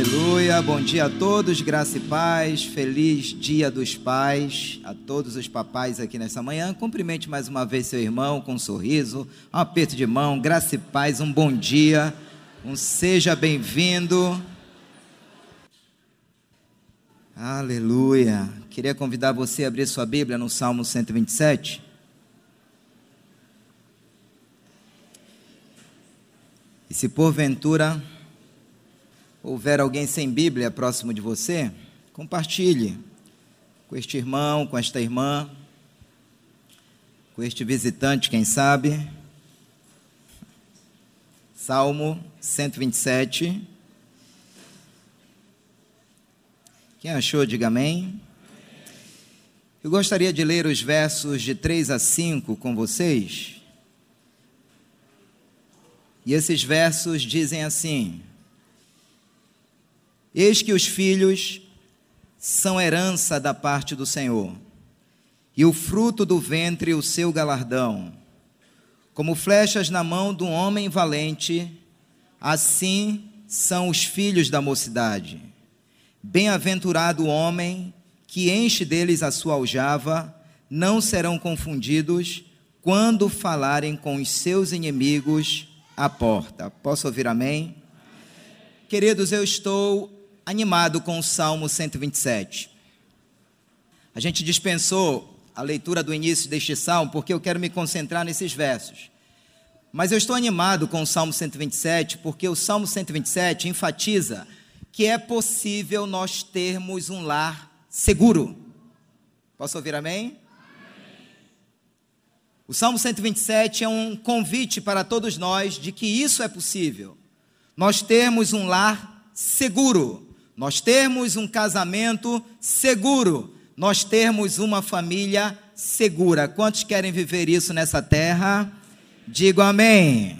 Aleluia, bom dia a todos, graça e paz, feliz dia dos pais, a todos os papais aqui nessa manhã. Cumprimente mais uma vez seu irmão com um sorriso, um aperto de mão, graça e paz, um bom dia, um seja bem-vindo. Aleluia. Queria convidar você a abrir sua Bíblia no Salmo 127. E se porventura houver alguém sem Bíblia próximo de você, compartilhe com este irmão, com esta irmã, com este visitante, quem sabe. Salmo 127. Quem achou, diga amém. Eu gostaria de ler os versos de 3 a 5 com vocês. E esses versos dizem assim: Eis que os filhos são herança da parte do Senhor, e o fruto do ventre o seu galardão. Como flechas na mão de um homem valente, assim são os filhos da mocidade. Bem-aventurado o homem que enche deles a sua aljava, não serão confundidos quando falarem com os seus inimigos à porta. Posso ouvir amém? Queridos, eu estou animado com o Salmo 127. A gente dispensou a leitura do início deste salmo porque eu quero me concentrar nesses versos. Mas eu estou animado com o Salmo 127 porque o Salmo 127 enfatiza que é possível nós termos um lar seguro. Posso ouvir amém? O Salmo 127 é um convite para todos nós de que isso é possível. Nós termos um lar seguro nós termos um casamento seguro, nós termos uma família segura. Quantos querem viver isso nessa terra? Digo amém.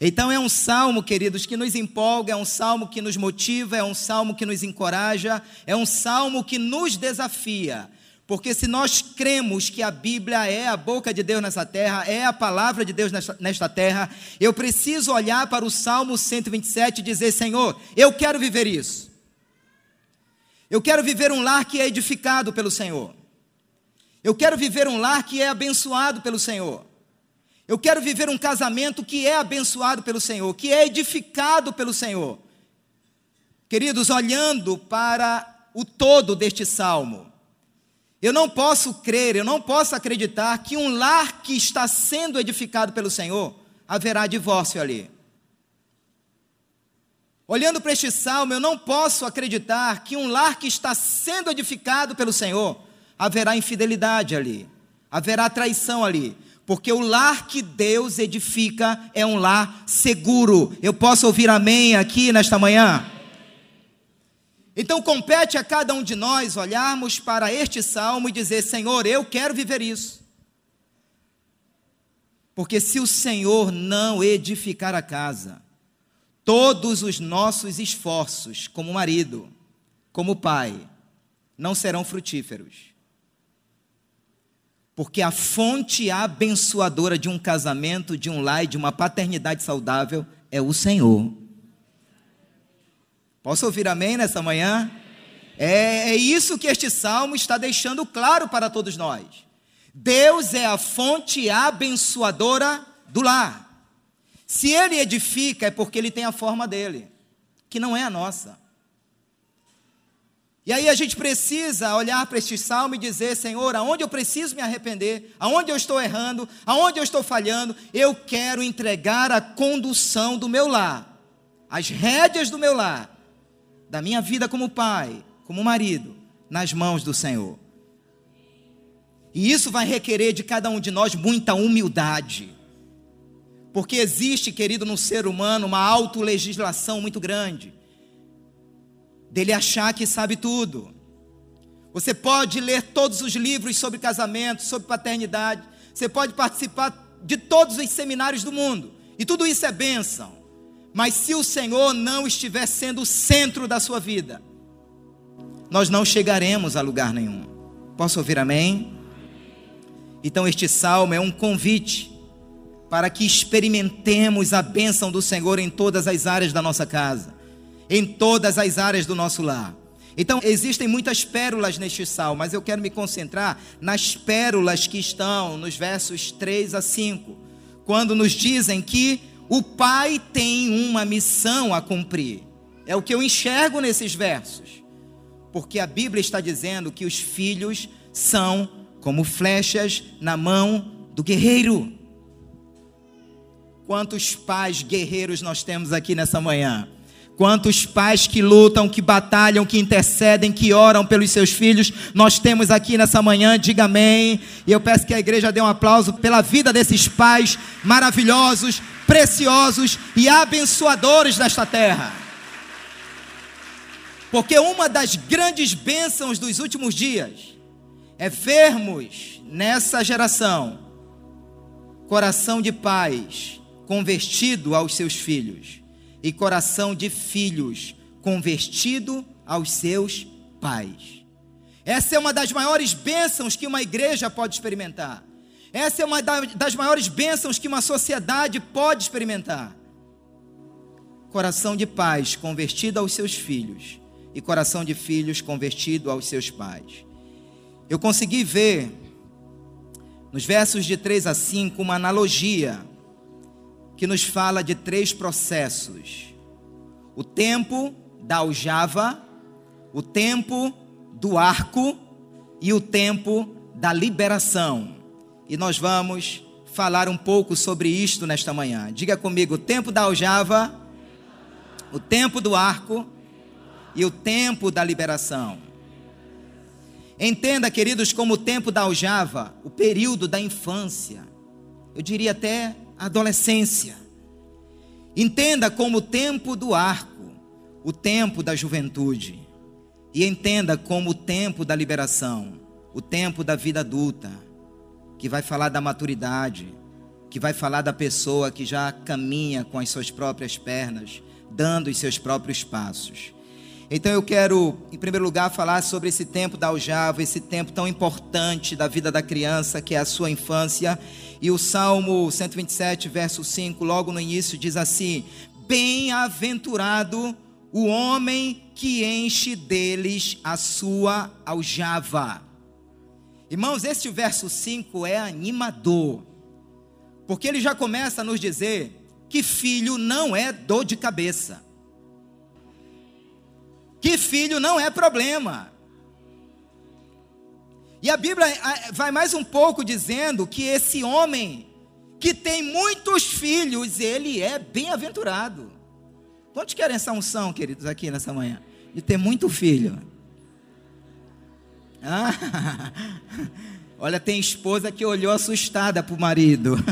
Então é um salmo, queridos, que nos empolga, é um salmo que nos motiva, é um salmo que nos encoraja, é um salmo que nos desafia. Porque se nós cremos que a Bíblia é a boca de Deus nessa terra, é a palavra de Deus nesta, terra, eu preciso olhar para o Salmo 127 e dizer: Senhor, eu quero viver isso. Eu quero viver um lar que é edificado pelo Senhor. Eu quero viver um lar que é abençoado pelo Senhor. Eu quero viver um casamento que é abençoado pelo Senhor, que é edificado pelo Senhor. Queridos, olhando para o todo deste salmo, eu não posso crer, eu não posso acreditar que um lar que está sendo edificado pelo Senhor haverá divórcio ali. Olhando para este salmo, eu não posso acreditar que um lar que está sendo edificado pelo Senhor, haverá infidelidade ali, haverá traição ali, porque o lar que Deus edifica é um lar seguro. Eu posso ouvir amém aqui nesta manhã? Então compete a cada um de nós olharmos para este salmo e dizer: Senhor, eu quero viver isso. Porque se o Senhor não edificar a casa, Todos os nossos esforços como marido, como pai, não serão frutíferos. Porque a fonte abençoadora de um casamento, de um lar e de uma paternidade saudável é o Senhor. Posso ouvir amém nessa manhã? É, é isso que este salmo está deixando claro para todos nós. Deus é a fonte abençoadora do lar. Se ele edifica, é porque ele tem a forma dele, que não é a nossa. E aí a gente precisa olhar para este salmo e dizer: Senhor, aonde eu preciso me arrepender, aonde eu estou errando, aonde eu estou falhando, eu quero entregar a condução do meu lar, as rédeas do meu lar, da minha vida como pai, como marido, nas mãos do Senhor. E isso vai requerer de cada um de nós muita humildade. Porque existe, querido, no ser humano uma autolegislação muito grande. Dele achar que sabe tudo. Você pode ler todos os livros sobre casamento, sobre paternidade. Você pode participar de todos os seminários do mundo. E tudo isso é bênção. Mas se o Senhor não estiver sendo o centro da sua vida, nós não chegaremos a lugar nenhum. Posso ouvir amém? Então, este salmo é um convite para que experimentemos a bênção do Senhor em todas as áreas da nossa casa. em todas as áreas do nosso lar. Então, existem muitas pérolas neste salmo, mas eu quero me concentrar nas pérolas que estão nos versos 3 a 5, quando nos dizem que o pai tem uma missão a cumprir. É o que eu enxergo nesses versos. Porque a Bíblia está dizendo que os filhos são como flechas na mão do guerreiro. Quantos pais guerreiros nós temos aqui nessa manhã? Quantos pais que lutam, que batalham, que intercedem, que oram pelos seus filhos, nós temos aqui nessa manhã, diga amém. E eu peço que a igreja dê um aplauso pela vida desses pais maravilhosos, preciosos e abençoadores desta terra. Porque uma das grandes bênçãos dos últimos dias é vermos nessa geração coração de pais convertido aos seus filhos e coração de filhos convertido aos seus pais. Essa é uma das maiores bênçãos que uma igreja pode experimentar. Essa é uma das maiores bênçãos que uma sociedade pode experimentar. Coração de pais convertido aos seus filhos e coração de filhos convertido aos seus pais. Eu consegui ver nos versos de 3 a 5 uma analogia que nos fala de três processos: o tempo da aljava, o tempo do arco e o tempo da liberação. E nós vamos falar um pouco sobre isto nesta manhã. Diga comigo: o tempo da aljava, o tempo do arco e o tempo da liberação. Entenda, queridos, como o tempo da aljava, o período da infância, eu diria até adolescência. Entenda como o tempo do arco, o tempo da juventude. E entenda como o tempo da liberação, o tempo da vida adulta, que vai falar da maturidade, que vai falar da pessoa que já caminha com as suas próprias pernas, dando os seus próprios passos. Então eu quero, em primeiro lugar, falar sobre esse tempo da aljava, esse tempo tão importante da vida da criança, que é a sua infância. E o Salmo 127, verso 5, logo no início, diz assim: Bem-aventurado o homem que enche deles a sua aljava. Irmãos, este verso 5 é animador, porque ele já começa a nos dizer que filho não é dor de cabeça que filho não é problema. E a Bíblia vai mais um pouco dizendo que esse homem que tem muitos filhos, ele é bem-aventurado. Quantos querem essa unção, queridos, aqui nessa manhã? De ter muito filho. Ah, olha, tem esposa que olhou assustada para o marido.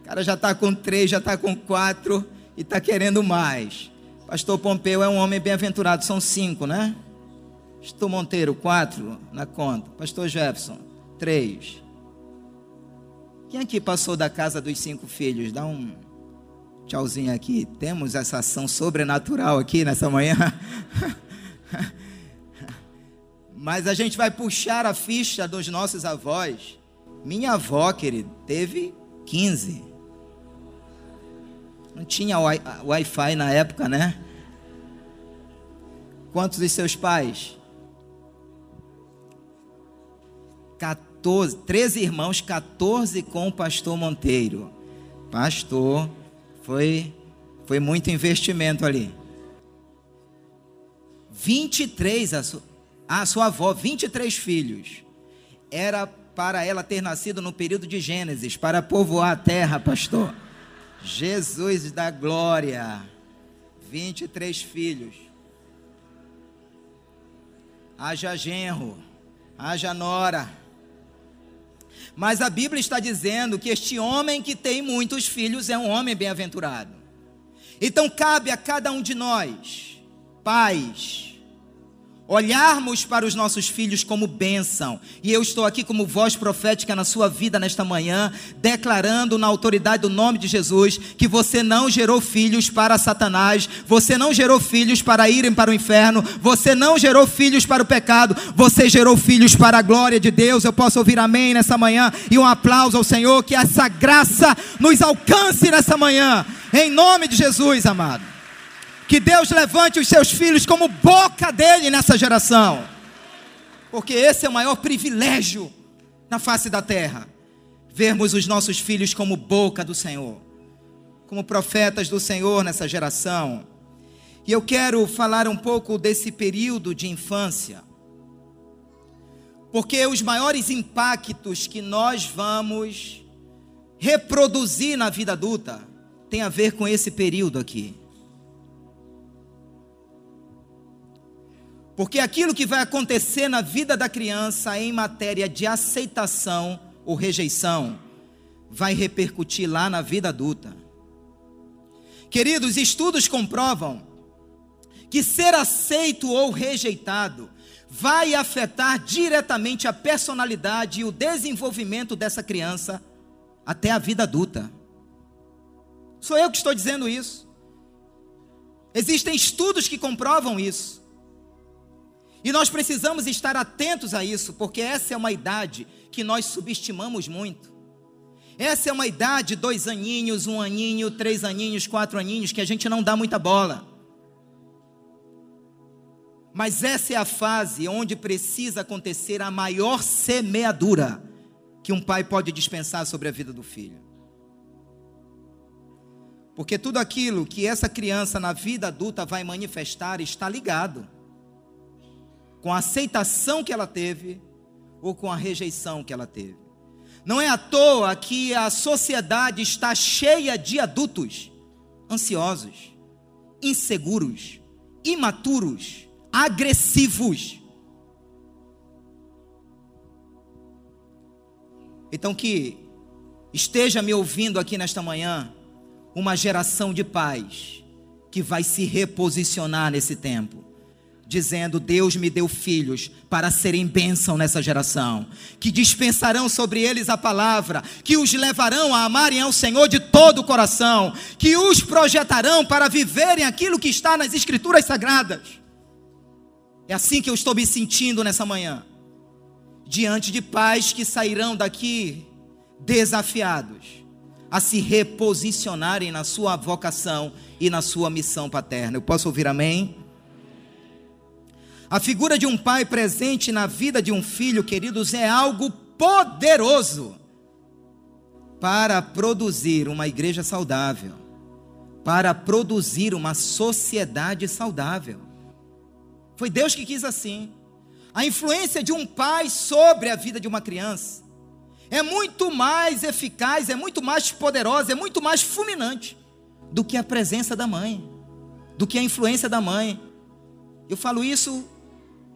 O cara já está com três, já está com quatro e está querendo mais. Pastor Pompeu é um homem bem-aventurado, são cinco, né? Pastor Monteiro, quatro na conta. Pastor Jefferson, três. Quem aqui passou da casa dos cinco filhos? Dá um tchauzinho aqui. Temos essa ação sobrenatural aqui nessa manhã. Mas a gente vai puxar a ficha dos nossos avós. Minha avó, querido, teve 15. Não tinha Wi-Fi na época, né? Quantos dos seus pais? 14, 13 irmãos, 14 com o pastor Monteiro. Pastor, foi, foi muito investimento ali. 23, a, su, a sua avó, 23 filhos. Era para ela ter nascido no período de Gênesis, para povoar a terra, pastor. Jesus da glória, 23 filhos. Haja genro, haja nora. Mas a Bíblia está dizendo que este homem que tem muitos filhos é um homem bem-aventurado. Então cabe a cada um de nós, pais, olharmos para os nossos filhos como bênção. E eu estou aqui como voz profética na sua vida nesta manhã, declarando na autoridade do nome de Jesus que você não gerou filhos para Satanás, você não gerou filhos para irem para o inferno, você não gerou filhos para o pecado, você gerou filhos para a glória de Deus. Eu posso ouvir amém nessa manhã e um aplauso ao Senhor, que essa graça nos alcance nessa manhã, em nome de Jesus, amado. Que Deus levante os seus filhos como boca dele nessa geração. Porque esse é o maior privilégio na face da terra. Vermos os nossos filhos como boca do Senhor, como profetas do Senhor nessa geração. E eu quero falar um pouco desse período de infância. Porque os maiores impactos que nós vamos reproduzir na vida adulta tem a ver com esse período aqui. Porque aquilo que vai acontecer na vida da criança em matéria de aceitação ou rejeição vai repercutir lá na vida adulta. Queridos, estudos comprovam que ser aceito ou rejeitado vai afetar diretamente a personalidade e o desenvolvimento dessa criança até a vida adulta. Sou eu que estou dizendo isso. Existem estudos que comprovam isso. E nós precisamos estar atentos a isso, porque essa é uma idade que nós subestimamos muito. Essa é uma idade, dois aninhos, um aninho, três aninhos, quatro aninhos, que a gente não dá muita bola. Mas essa é a fase onde precisa acontecer a maior semeadura que um pai pode dispensar sobre a vida do filho. Porque tudo aquilo que essa criança na vida adulta vai manifestar está ligado com a aceitação que ela teve ou com a rejeição que ela teve. Não é à toa que a sociedade está cheia de adultos ansiosos, inseguros, imaturos, agressivos. Então que esteja me ouvindo aqui nesta manhã uma geração de pais que vai se reposicionar nesse tempo dizendo: Deus me deu filhos para serem bênção nessa geração, que dispensarão sobre eles a palavra, que os levarão a amarem ao Senhor de todo o coração, que os projetarão para viverem aquilo que está nas Escrituras Sagradas. É assim que eu estou me sentindo nessa manhã, diante de pais que sairão daqui desafiados a se reposicionarem na sua vocação e na sua missão paterna. Eu posso ouvir amém? A figura de um pai presente na vida de um filho, queridos, é algo poderoso para produzir uma igreja saudável, para produzir uma sociedade saudável. Foi Deus que quis assim. A influência de um pai sobre a vida de uma criança é muito mais eficaz, é muito mais poderosa, é muito mais fulminante do que a presença da mãe, do que a influência da mãe. Eu falo isso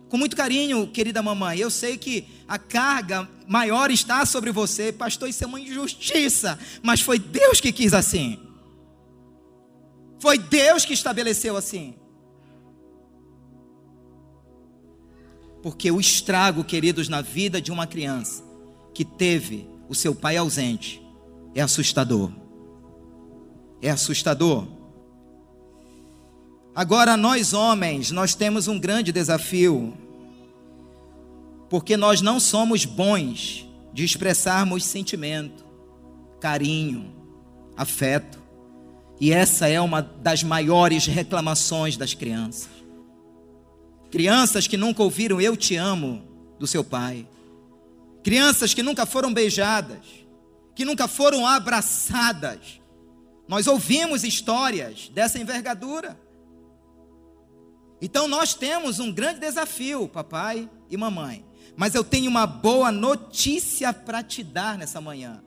com muito carinho, querida mamãe, eu sei que a carga maior está sobre você, pastor, isso é uma injustiça, mas foi Deus que quis assim. Foi Deus que estabeleceu assim. Porque o estrago, queridos, na vida de uma criança que teve o seu pai ausente é assustador. É assustador. Agora, nós homens, nós temos um grande desafio, porque nós não somos bons de expressarmos sentimento, carinho, afeto, e essa é uma das maiores reclamações das crianças. Crianças que nunca ouviram eu te amo do seu pai, crianças que nunca foram beijadas, que nunca foram abraçadas. Nós ouvimos histórias dessa envergadura. Então nós temos um grande desafio, papai e mamãe. Mas eu tenho uma boa notícia para te dar nessa manhã.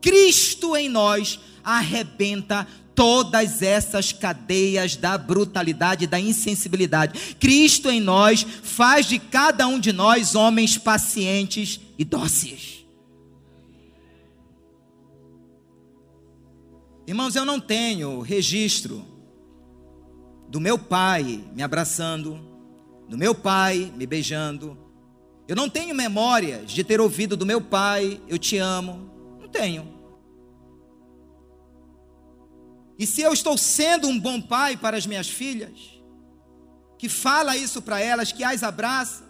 Cristo em nós arrebenta todas essas cadeias da brutalidade, da insensibilidade. Cristo em nós faz de cada um de nós homens pacientes e dóceis. Irmãos, eu não tenho registro do meu pai me abraçando, do meu pai me beijando. Eu não tenho memórias de ter ouvido do meu pai, eu te amo. Não tenho. E se eu estou sendo um bom pai para as minhas filhas, que fala isso para elas, que as abraça,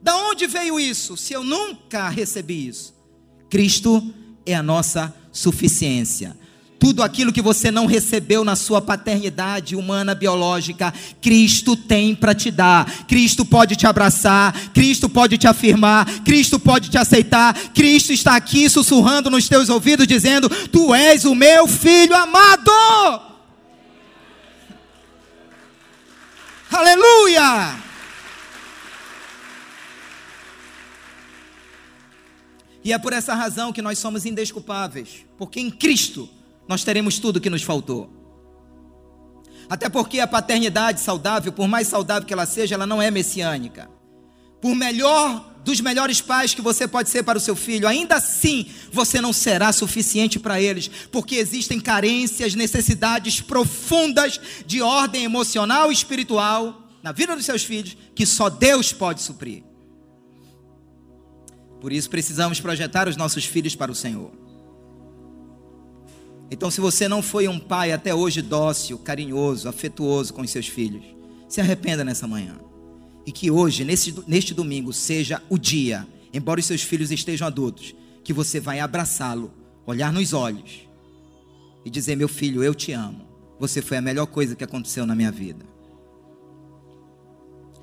da onde veio isso? Se eu nunca recebi isso, Cristo é a nossa suficiência. Tudo aquilo que você não recebeu na sua paternidade humana biológica, Cristo tem para te dar. Cristo pode te abraçar, Cristo pode te afirmar, Cristo pode te aceitar. Cristo está aqui sussurrando nos teus ouvidos, dizendo: Tu és o meu filho amado. Aleluia! E é por essa razão que nós somos indesculpáveis, porque em Cristo nós teremos tudo o que nos faltou. Até porque a paternidade saudável, por mais saudável que ela seja, ela não é messiânica. Por melhor dos melhores pais que você pode ser para o seu filho, ainda assim você não será suficiente para eles, porque existem carências, necessidades profundas de ordem emocional e espiritual na vida dos seus filhos que só Deus pode suprir. Por isso precisamos projetar os nossos filhos para o Senhor. Então, se você não foi um pai até hoje dócil, carinhoso, afetuoso com os seus filhos, se arrependa nessa manhã. E que hoje, nesse, neste domingo, seja o dia, embora os seus filhos estejam adultos, que você vai abraçá-lo, olhar nos olhos e dizer: Meu filho, eu te amo. Você foi a melhor coisa que aconteceu na minha vida.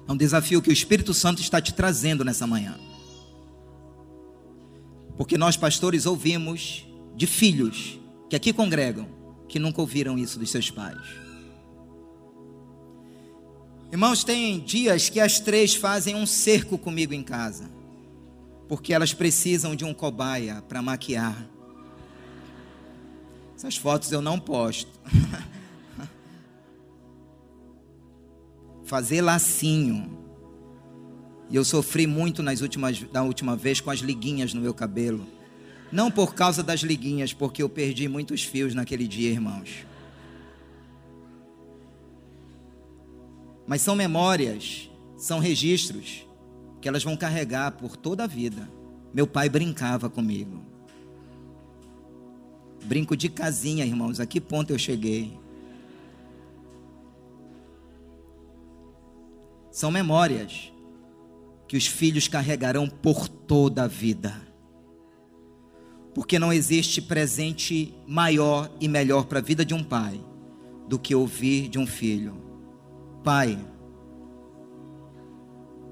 É um desafio que o Espírito Santo está te trazendo nessa manhã. Porque nós, pastores, ouvimos de filhos que aqui congregam que nunca ouviram isso dos seus pais. Irmãos, tem dias que as três fazem um cerco comigo em casa, porque elas precisam de um cobaia para maquiar. Essas fotos eu não posto. Fazer lacinho. E eu sofri muito nas últimas, da última vez com as liguinhas no meu cabelo. Não por causa das liguinhas, porque eu perdi muitos fios naquele dia, irmãos. Mas são memórias, são registros que elas vão carregar por toda a vida. Meu pai brincava comigo. Brinco de casinha, irmãos. A que ponto eu cheguei? São memórias que os filhos carregarão por toda a vida. Porque não existe presente maior e melhor para a vida de um pai do que ouvir de um filho: Pai,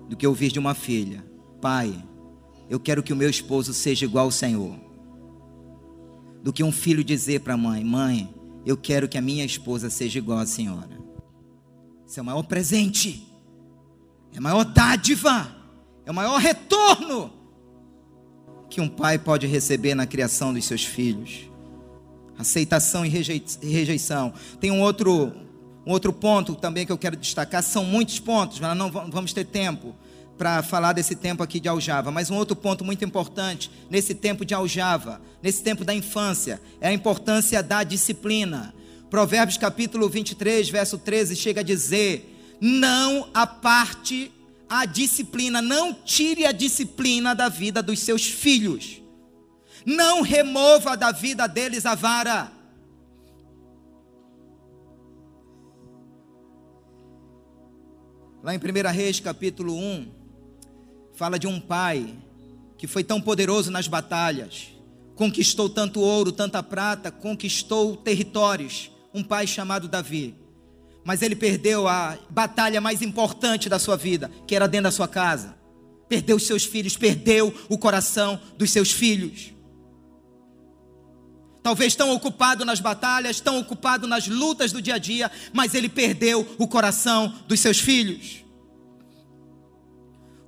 do que ouvir de uma filha: Pai, eu quero que o meu esposo seja igual ao Senhor. Do que um filho dizer para a mãe: Mãe, eu quero que a minha esposa seja igual à senhora. Isso é o maior presente, é a maior dádiva, é o maior retorno que um pai pode receber na criação dos seus filhos. Aceitação e rejeição. Tem um outro, um outro ponto também que eu quero destacar. São muitos pontos, mas não vamos ter tempo para falar desse tempo aqui de aljava. Mas um outro ponto muito importante nesse tempo de aljava, nesse tempo da infância, é a importância da disciplina. Provérbios capítulo 23, verso 13, chega a dizer: Não aparte a disciplina, não tire a disciplina da vida dos seus filhos. Não remova da vida deles a vara. Lá em 1 Reis, capítulo 1, fala de um pai que foi tão poderoso nas batalhas, conquistou tanto ouro, tanta prata, conquistou territórios. Um pai chamado Davi mas ele perdeu a batalha mais importante da sua vida, que era dentro da sua casa. Perdeu os seus filhos, perdeu o coração dos seus filhos. Talvez tão ocupado nas batalhas, tão ocupado nas lutas do dia a dia, mas ele perdeu o coração dos seus filhos.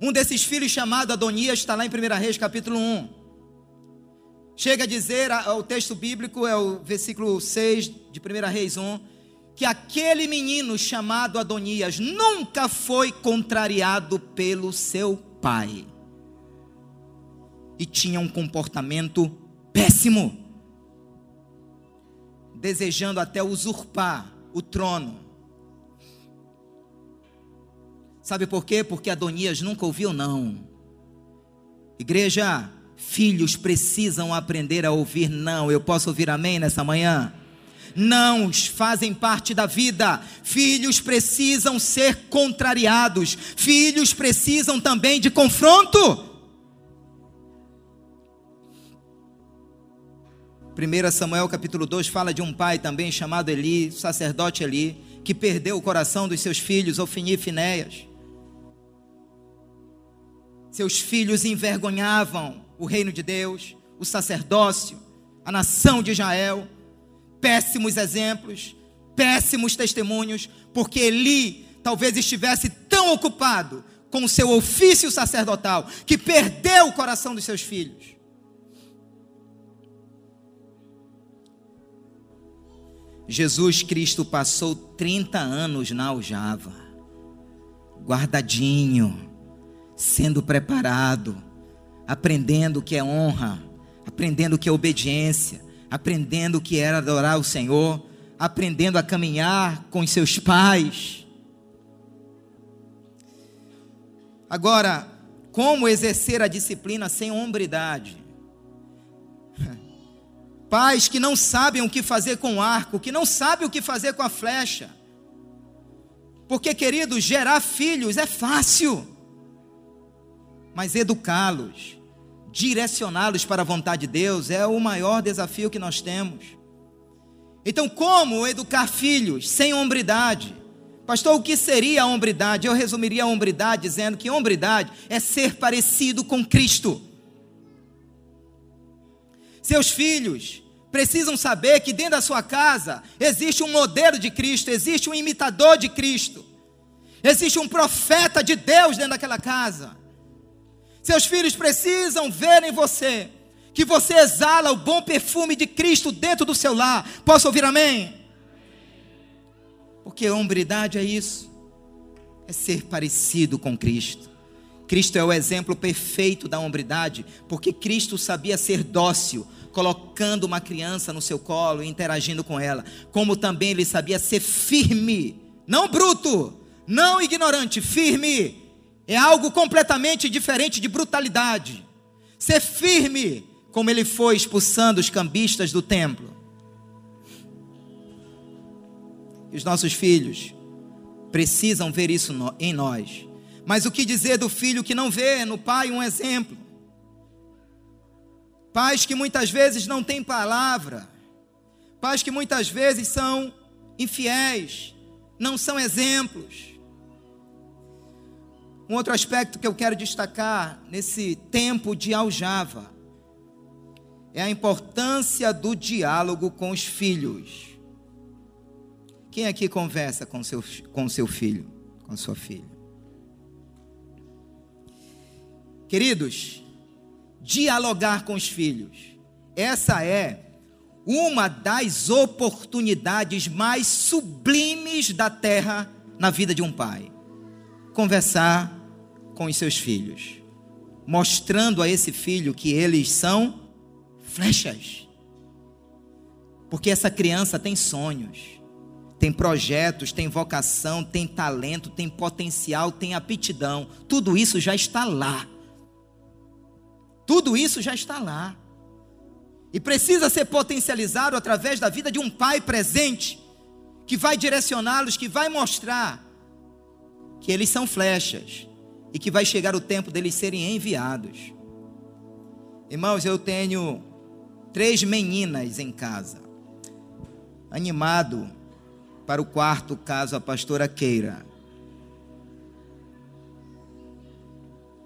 Um desses filhos, chamado Adonias, está lá em 1 Reis, capítulo 1. Chega a dizer, o texto bíblico é o versículo 6 de 1 Reis 1 que aquele menino chamado Adonias nunca foi contrariado pelo seu pai. E tinha um comportamento péssimo, desejando até usurpar o trono. Sabe por quê? Porque Adonias nunca ouviu não. Igreja, filhos precisam aprender a ouvir não. Eu posso ouvir amém nessa manhã? Nãos fazem parte da vida. Filhos precisam ser contrariados. Filhos precisam também de confronto. 1 Samuel capítulo 2 fala de um pai também chamado Eli, sacerdote Eli, que perdeu o coração dos seus filhos, Ofni e Finéias. Seus filhos envergonhavam o reino de Deus, o sacerdócio, a nação de Israel. Péssimos exemplos, péssimos testemunhos, porque Eli talvez estivesse tão ocupado com o seu ofício sacerdotal que perdeu o coração dos seus filhos. Jesus Cristo passou 30 anos na aljava, guardadinho, sendo preparado, aprendendo o que é honra, aprendendo o que é obediência, aprendendo o que era adorar o Senhor, aprendendo a caminhar com os seus pais. Agora, como exercer a disciplina sem hombridade? Pais que não sabem o que fazer com o arco, que não sabem o que fazer com a flecha. Porque, queridos, gerar filhos é fácil, mas educá-los, direcioná-los para a vontade de Deus é o maior desafio que nós temos. Então, como educar filhos sem hombridade? Pastor, o que seria a hombridade? Eu resumiria a hombridade dizendo que hombridade é ser parecido com Cristo. Seus filhos precisam saber que dentro da sua casa existe um modelo de Cristo, existe um imitador de Cristo, existe um profeta de Deus dentro daquela casa. Seus filhos precisam ver em você que você exala o bom perfume de Cristo dentro do seu lar. Posso ouvir amém? Porque a hombridade é isso, é ser parecido com Cristo. Cristo é o exemplo perfeito da hombridade, porque Cristo sabia ser dócil, colocando uma criança no seu colo e interagindo com ela, como também ele sabia ser firme, não bruto, não ignorante, firme. É algo completamente diferente de brutalidade. Ser firme, como ele foi expulsando os cambistas do templo. E os nossos filhos precisam ver isso em nós. Mas o que dizer do filho que não vê no pai um exemplo? Pais que muitas vezes não têm palavra, pais que muitas vezes são infiéis, não são exemplos. Um outro aspecto que eu quero destacar nesse tempo de aljava é a importância do diálogo com os filhos. Quem aqui conversa com seu, com seu filho, com sua filha? Queridos, dialogar com os filhos. Essa é uma das oportunidades mais sublimes da terra na vida de um pai. Conversar com os seus filhos, mostrando a esse filho que eles são flechas. Porque essa criança tem sonhos, tem projetos, tem vocação, tem talento, tem potencial, tem aptidão. Tudo isso já está lá. Tudo isso já está lá. E precisa ser potencializado através da vida de um pai presente, que vai direcioná-los, que vai mostrar que eles são flechas e que vai chegar o tempo deles serem enviados. Irmãos, eu tenho três meninas em casa, animado para o quarto caso a pastora queira.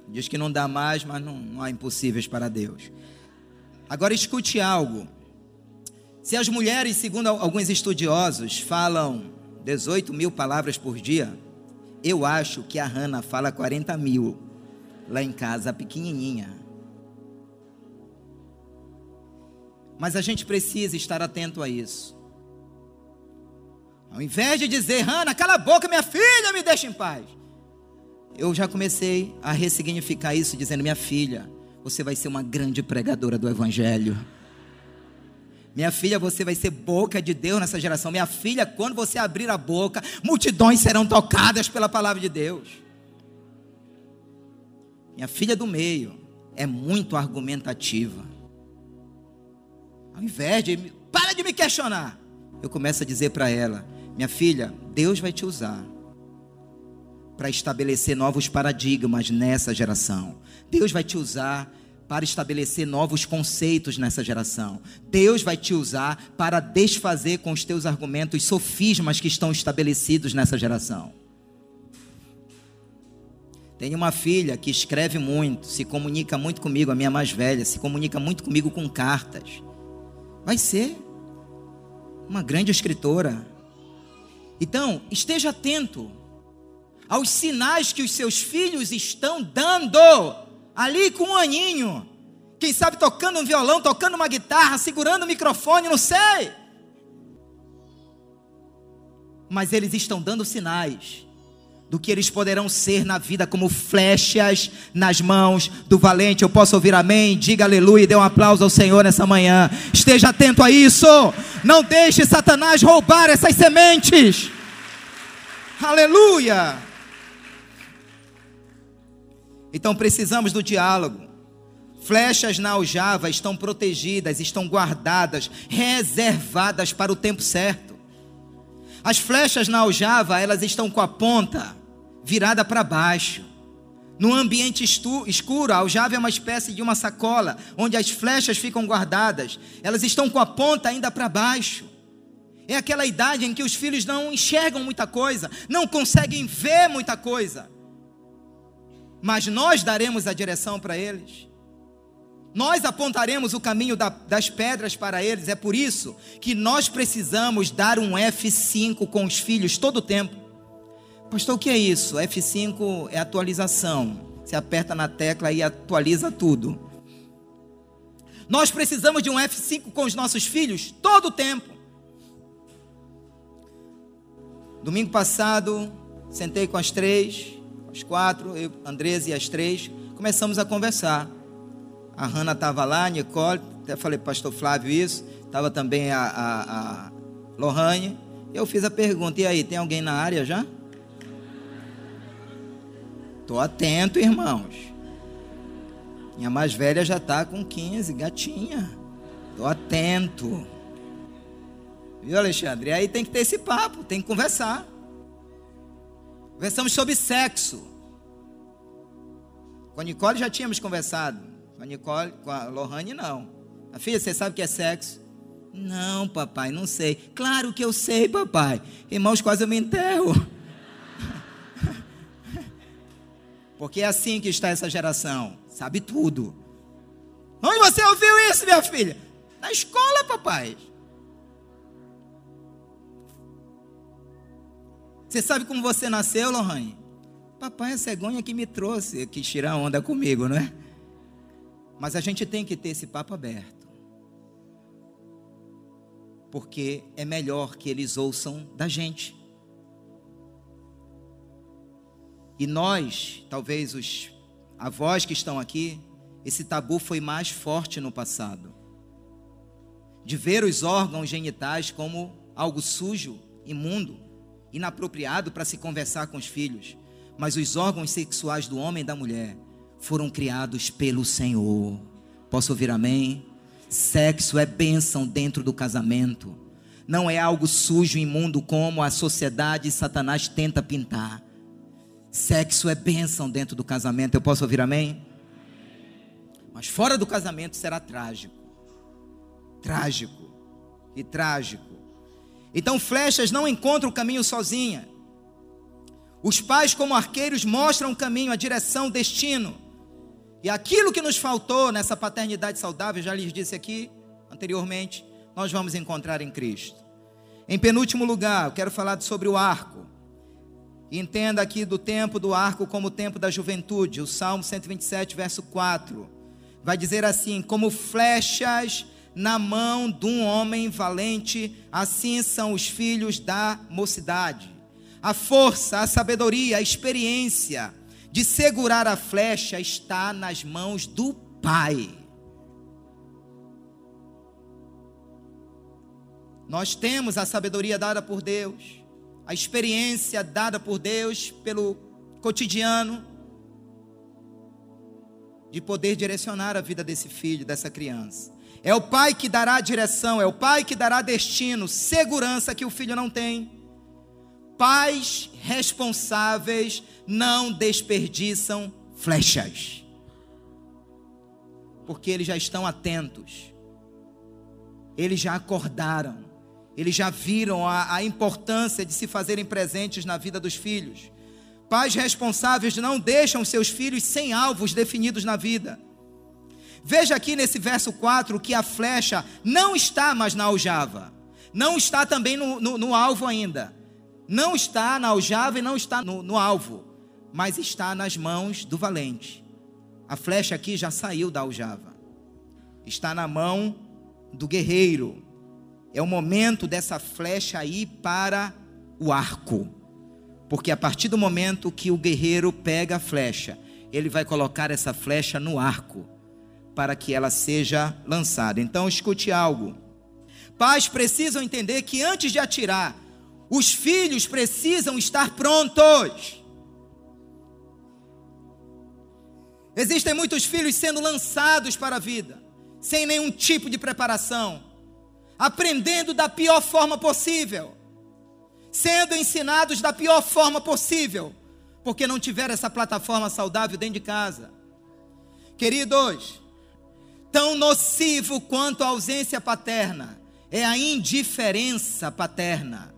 Diz que não dá mais, mas não, não há impossíveis para Deus. Agora escute algo. Se as mulheres, segundo alguns estudiosos, falam 18 mil palavras por dia, eu acho que a Hannah fala 40 mil lá em casa, pequenininha. Mas a gente precisa estar atento a isso. Ao invés de dizer, Hannah, cala a boca, minha filha, me deixa em paz eu já comecei a ressignificar isso, dizendo: minha filha, você vai ser uma grande pregadora do Evangelho. Minha filha, você vai ser boca de Deus nessa geração. Minha filha, quando você abrir a boca, multidões serão tocadas pela palavra de Deus. Minha filha do meio é muito argumentativa. Ao invés de para de me questionar, eu começo a dizer para ela: minha filha, Deus vai te usar para estabelecer novos paradigmas nessa geração. Deus vai te usar para estabelecer novos conceitos nessa geração. Deus vai te usar para desfazer com os teus argumentos sofismas que estão estabelecidos nessa geração. Tenho uma filha que escreve muito, se comunica muito comigo, a minha mais velha, se comunica muito comigo com cartas. Vai ser uma grande escritora. Então, esteja atento aos sinais que os seus filhos estão dando ali com um aninho. Quem sabe tocando um violão, tocando uma guitarra, segurando o microfone, não sei. Mas eles estão dando sinais do que eles poderão ser na vida como flechas nas mãos do valente. Eu posso ouvir amém? Diga aleluia e dê um aplauso ao Senhor nessa manhã. Esteja atento a isso. Não deixe Satanás roubar essas sementes. Aleluia. Então precisamos do diálogo. Flechas na aljava estão protegidas, estão guardadas, reservadas para o tempo certo. As flechas na aljava, elas estão com a ponta virada para baixo. No ambiente escuro, a aljava é uma espécie de uma sacola, onde as flechas ficam guardadas. Elas estão com a ponta ainda para baixo. É aquela idade em que os filhos não enxergam muita coisa, não conseguem ver muita coisa mas nós daremos a direção para eles. Nós apontaremos o caminho da, das pedras para eles. É por isso que nós precisamos dar um F5 com os filhos todo o tempo. Pastor, o que é isso? F5 é atualização. Você aperta na tecla e atualiza tudo. Nós precisamos de um F5 com os nossos filhos todo o tempo. Domingo passado, sentei com as três os quatro, eu, Andresa e as três, começamos a conversar. A Hanna estava lá, a Nicole, até falei para o pastor Flávio isso, estava também a, a, a Lohane. Eu fiz a pergunta, e aí, tem alguém na área já? Estou atento, irmãos. Minha mais velha já está com 15, gatinha. Estou atento. Viu, Alexandre? E aí tem que ter esse papo, tem que conversar. Conversamos sobre sexo. Com a Nicole já tínhamos conversado. Com a Nicole, com a Lohane, não. A filha, você sabe o que é sexo? Não, papai, não sei. Claro que eu sei, papai. Irmãos, quase eu me enterro. Porque é assim que está essa geração. Sabe tudo. Onde você ouviu isso, minha filha? Na escola, papai. Você sabe como você nasceu, Lohane? Papai é cegonha que me trouxe, que tirar onda comigo, não é? Mas a gente tem que ter esse papo aberto. Porque é melhor que eles ouçam da gente. E nós, talvez os avós que estão aqui, esse tabu foi mais forte no passado. De ver os órgãos genitais como algo sujo, imundo inapropriado para se conversar com os filhos, mas os órgãos sexuais do homem e da mulher foram criados pelo Senhor. Posso ouvir amém? Sexo é bênção dentro do casamento. Não é algo sujo imundo como a sociedade e Satanás tenta pintar. Sexo é bênção dentro do casamento. Eu posso ouvir amém? Mas fora do casamento será trágico. Trágico e trágico. Então, flechas não encontram o caminho sozinha. Os pais, como arqueiros, mostram o caminho, a direção, o destino. E aquilo que nos faltou nessa paternidade saudável, já lhes disse aqui anteriormente, nós vamos encontrar em Cristo. Em penúltimo lugar, eu quero falar sobre o arco. entenda aqui do tempo do arco como o tempo da juventude. O Salmo 127, verso 4. Vai dizer assim: como flechas na mão de um homem valente, assim são os filhos da mocidade. A força, a sabedoria, a experiência de segurar a flecha está nas mãos do Pai. Nós temos a sabedoria dada por Deus, a experiência dada por Deus pelo cotidiano, de poder direcionar a vida desse filho, dessa criança. É o pai que dará direção, é o pai que dará destino, segurança que o filho não tem. Pais responsáveis não desperdiçam flechas. Porque eles já estão atentos, eles já acordaram, eles já viram a, a importância de se fazerem presentes na vida dos filhos. Pais responsáveis não deixam seus filhos sem alvos definidos na vida. Veja aqui nesse verso 4 que a flecha não está mais na aljava, não está também no, no, no alvo ainda, não está na aljava e não está no, no alvo, mas está nas mãos do valente. A flecha aqui já saiu da aljava, está na mão do guerreiro. É o momento dessa flecha ir para o arco, porque a partir do momento que o guerreiro pega a flecha, ele vai colocar essa flecha no arco para que ela seja lançada. Então, escute algo. Pais precisam entender que antes de atirar, os filhos precisam estar prontos. Existem muitos filhos sendo lançados para a vida, sem nenhum tipo de preparação, aprendendo da pior forma possível, sendo ensinados da pior forma possível, porque não tiveram essa plataforma saudável dentro de casa. Queridos, Tão nocivo quanto a ausência paterna é a indiferença paterna.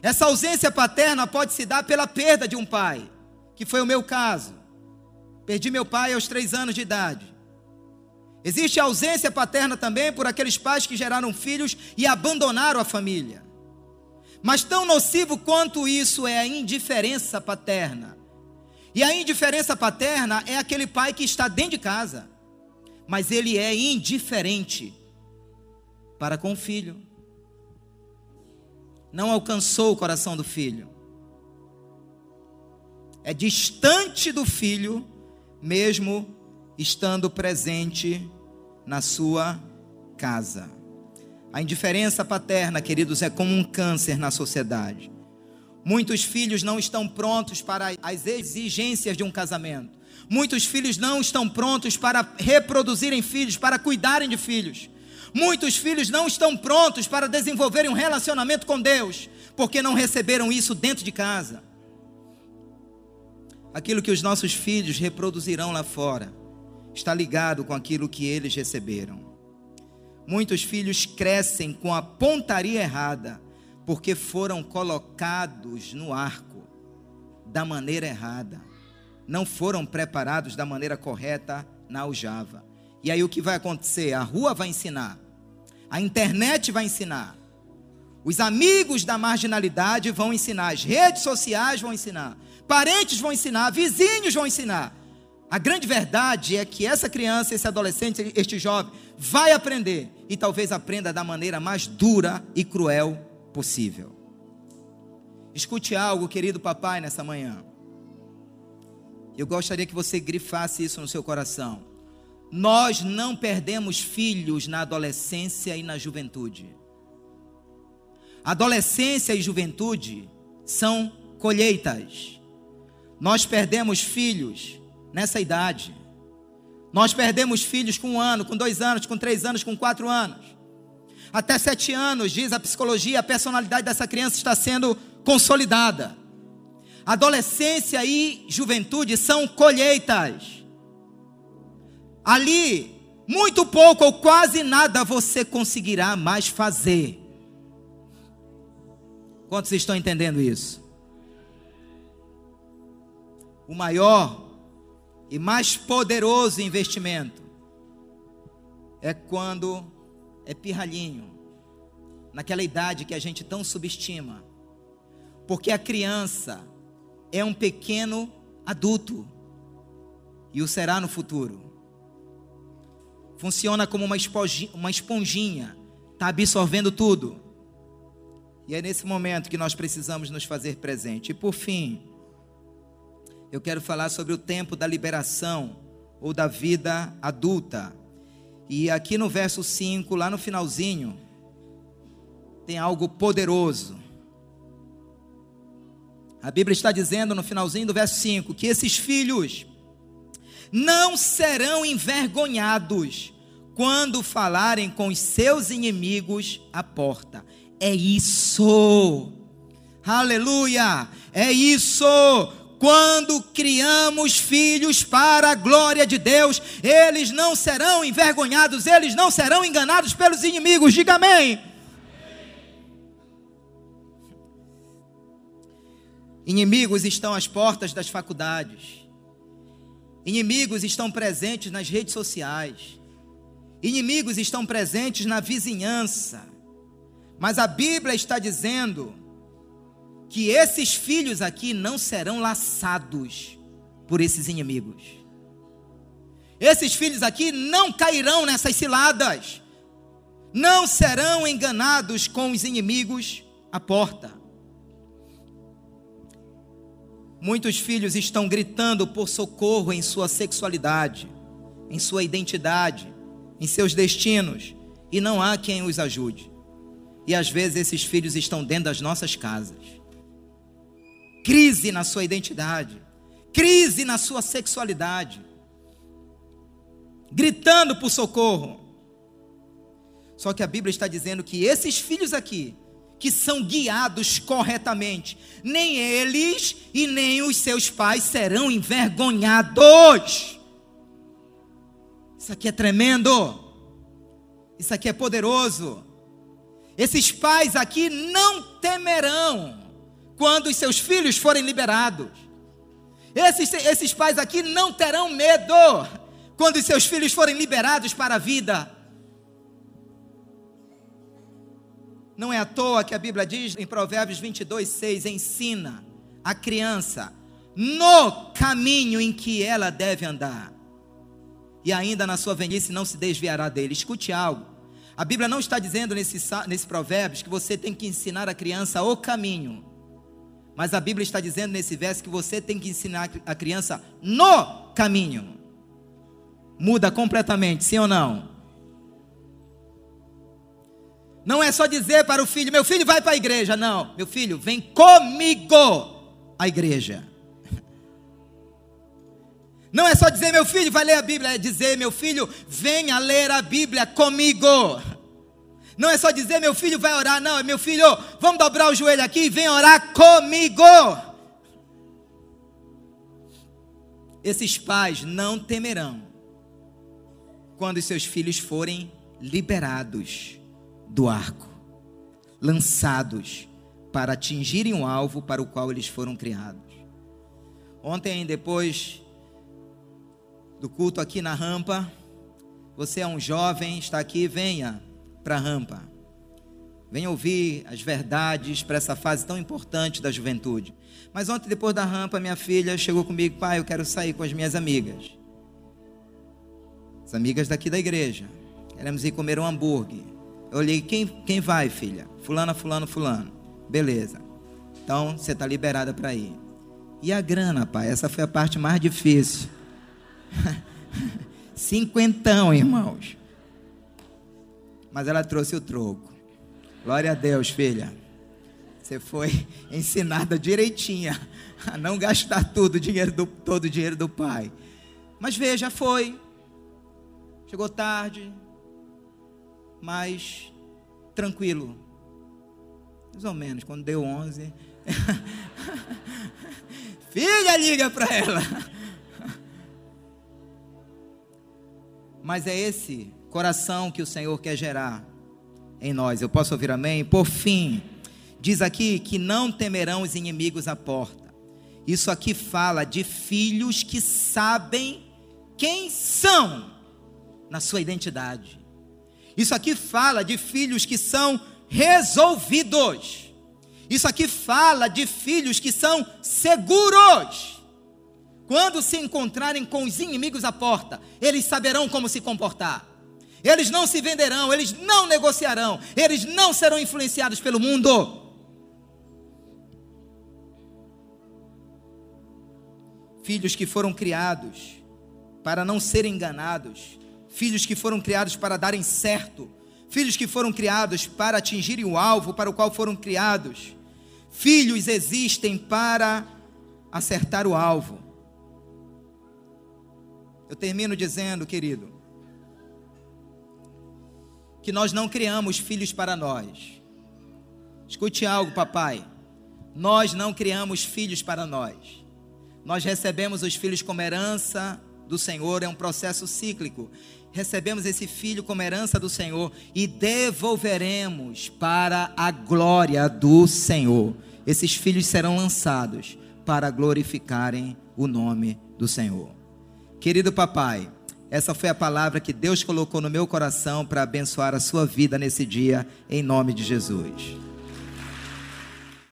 Essa ausência paterna pode se dar pela perda de um pai, que foi o meu caso. Perdi meu pai aos três anos de idade. Existe a ausência paterna também por aqueles pais que geraram filhos e abandonaram a família. Mas tão nocivo quanto isso é a indiferença paterna. E a indiferença paterna é aquele pai que está dentro de casa mas ele é indiferente para com o filho. Não alcançou o coração do filho. É distante do filho, mesmo estando presente na sua casa. A indiferença paterna, queridos, é como um câncer na sociedade. Muitos filhos não estão prontos para as exigências de um casamento. Muitos filhos não estão prontos para reproduzirem filhos, para cuidarem de filhos. Muitos filhos não estão prontos para desenvolverem um relacionamento com Deus, porque não receberam isso dentro de casa. Aquilo que os nossos filhos reproduzirão lá fora está ligado com aquilo que eles receberam. Muitos filhos crescem com a pontaria errada, porque foram colocados no arco da maneira errada não foram preparados da maneira correta na aljava. E aí o que vai acontecer? A rua vai ensinar, a internet vai ensinar, os amigos da marginalidade vão ensinar, as redes sociais vão ensinar, parentes vão ensinar, vizinhos vão ensinar. A grande verdade é que essa criança, esse adolescente, este jovem, vai aprender e talvez aprenda da maneira mais dura e cruel possível. Escute algo, querido papai, nessa manhã. Eu gostaria que você grifasse isso no seu coração. Nós não perdemos filhos na adolescência e na juventude. Adolescência e juventude são colheitas. Nós perdemos filhos nessa idade. Nós perdemos filhos com um ano, com dois anos, com três anos, com quatro anos. Até sete anos, diz a psicologia, a personalidade dessa criança está sendo consolidada. Adolescência e juventude são colheitas. Ali, muito pouco ou quase nada você conseguirá mais fazer. Quantos estão entendendo isso? O maior e mais poderoso investimento é quando é pirralhinho, naquela idade que a gente tão subestima. Porque a criança, é um pequeno adulto e o será no futuro. Funciona como uma esponjinha, uma esponjinha está absorvendo tudo. E é nesse momento que nós precisamos nos fazer presente. E por fim, eu quero falar sobre o tempo da liberação ou da vida adulta. E aqui no verso 5, lá no finalzinho, tem algo poderoso. A Bíblia está dizendo no finalzinho do verso 5 que esses filhos não serão envergonhados quando falarem com os seus inimigos à porta. É isso. Aleluia! É isso. quando criamos filhos para a glória de Deus, eles não serão envergonhados, eles não serão enganados pelos inimigos. Diga amém. Inimigos estão às portas das faculdades. Inimigos estão presentes nas redes sociais. Inimigos estão presentes na vizinhança. Mas a Bíblia está dizendo que esses filhos aqui não serão laçados por esses inimigos. Esses filhos aqui não cairão nessas ciladas. Não serão enganados com os inimigos à porta. Muitos filhos estão gritando por socorro em sua sexualidade, em sua identidade, em seus destinos, e não há quem os ajude. E às vezes esses filhos estão dentro das nossas casas crise na sua identidade, crise na sua sexualidade, gritando por socorro. Só que a Bíblia está dizendo que esses filhos aqui, que são guiados corretamente, nem eles e nem os seus pais serão envergonhados. Isso aqui é tremendo. Isso aqui é poderoso. Esses pais aqui não temerão quando os seus filhos forem liberados. Esses, esses pais aqui não terão medo quando os seus filhos forem liberados para a vida. Não é à toa que a Bíblia diz em Provérbios 22, 6: ensina a criança no caminho em que ela deve andar, e ainda na sua velhice não se desviará dele. Escute algo. A Bíblia não está dizendo nesse, nesse Provérbios que você tem que ensinar a criança o caminho. Mas a Bíblia está dizendo nesse verso que você tem que ensinar a criança no caminho. Muda completamente, sim ou não? Não é só dizer para o filho, meu filho vai para a igreja. Não, meu filho, vem comigo à igreja. Não é só dizer, meu filho, vai ler a Bíblia. É dizer, meu filho, venha ler a Bíblia comigo. Não é só dizer, meu filho vai orar, não, é meu filho, vamos dobrar o joelho aqui e vem orar comigo. Esses pais não temerão quando seus filhos forem liberados do arco, lançados para atingirem o alvo para o qual eles foram criados. Ontem, depois do culto aqui na rampa, você é um jovem, está aqui, venha para a rampa. Venha ouvir as verdades para essa fase tão importante da juventude. Mas ontem, depois da rampa, minha filha chegou comigo, pai, eu quero sair com as minhas amigas. As amigas daqui da igreja. Queremos ir comer um hambúrguer. Eu olhei, quem, quem vai, filha? Fulana, fulano, fulano. Beleza. Então, você está liberada para ir. E a grana, pai? Essa foi a parte mais difícil. Cinquentão, irmãos mas ela trouxe o troco. Glória a Deus, filha. Você foi ensinada direitinha a não gastar tudo dinheiro do, todo o dinheiro do pai. Mas veja, foi. Chegou tarde, mas tranquilo. Mais ou menos, quando deu 11. Filha, liga para ela. Mas é esse coração que o Senhor quer gerar em nós. Eu posso ouvir amém? Por fim, diz aqui que não temerão os inimigos à porta. Isso aqui fala de filhos que sabem quem são na sua identidade. Isso aqui fala de filhos que são resolvidos. Isso aqui fala de filhos que são seguros. Quando se encontrarem com os inimigos à porta, eles saberão como se comportar. Eles não se venderão, eles não negociarão, eles não serão influenciados pelo mundo. Filhos que foram criados para não serem enganados, filhos que foram criados para darem certo, filhos que foram criados para atingirem o alvo para o qual foram criados. Filhos existem para acertar o alvo. Eu termino dizendo, querido, que nós não criamos filhos para nós. Escute algo, papai. Nós não criamos filhos para nós. Nós recebemos os filhos como herança do Senhor, é um processo cíclico. Recebemos esse filho como herança do Senhor e devolveremos para a glória do Senhor. Esses filhos serão lançados para glorificarem o nome do Senhor. Querido papai, essa foi a palavra que Deus colocou no meu coração para abençoar a sua vida nesse dia, em nome de Jesus.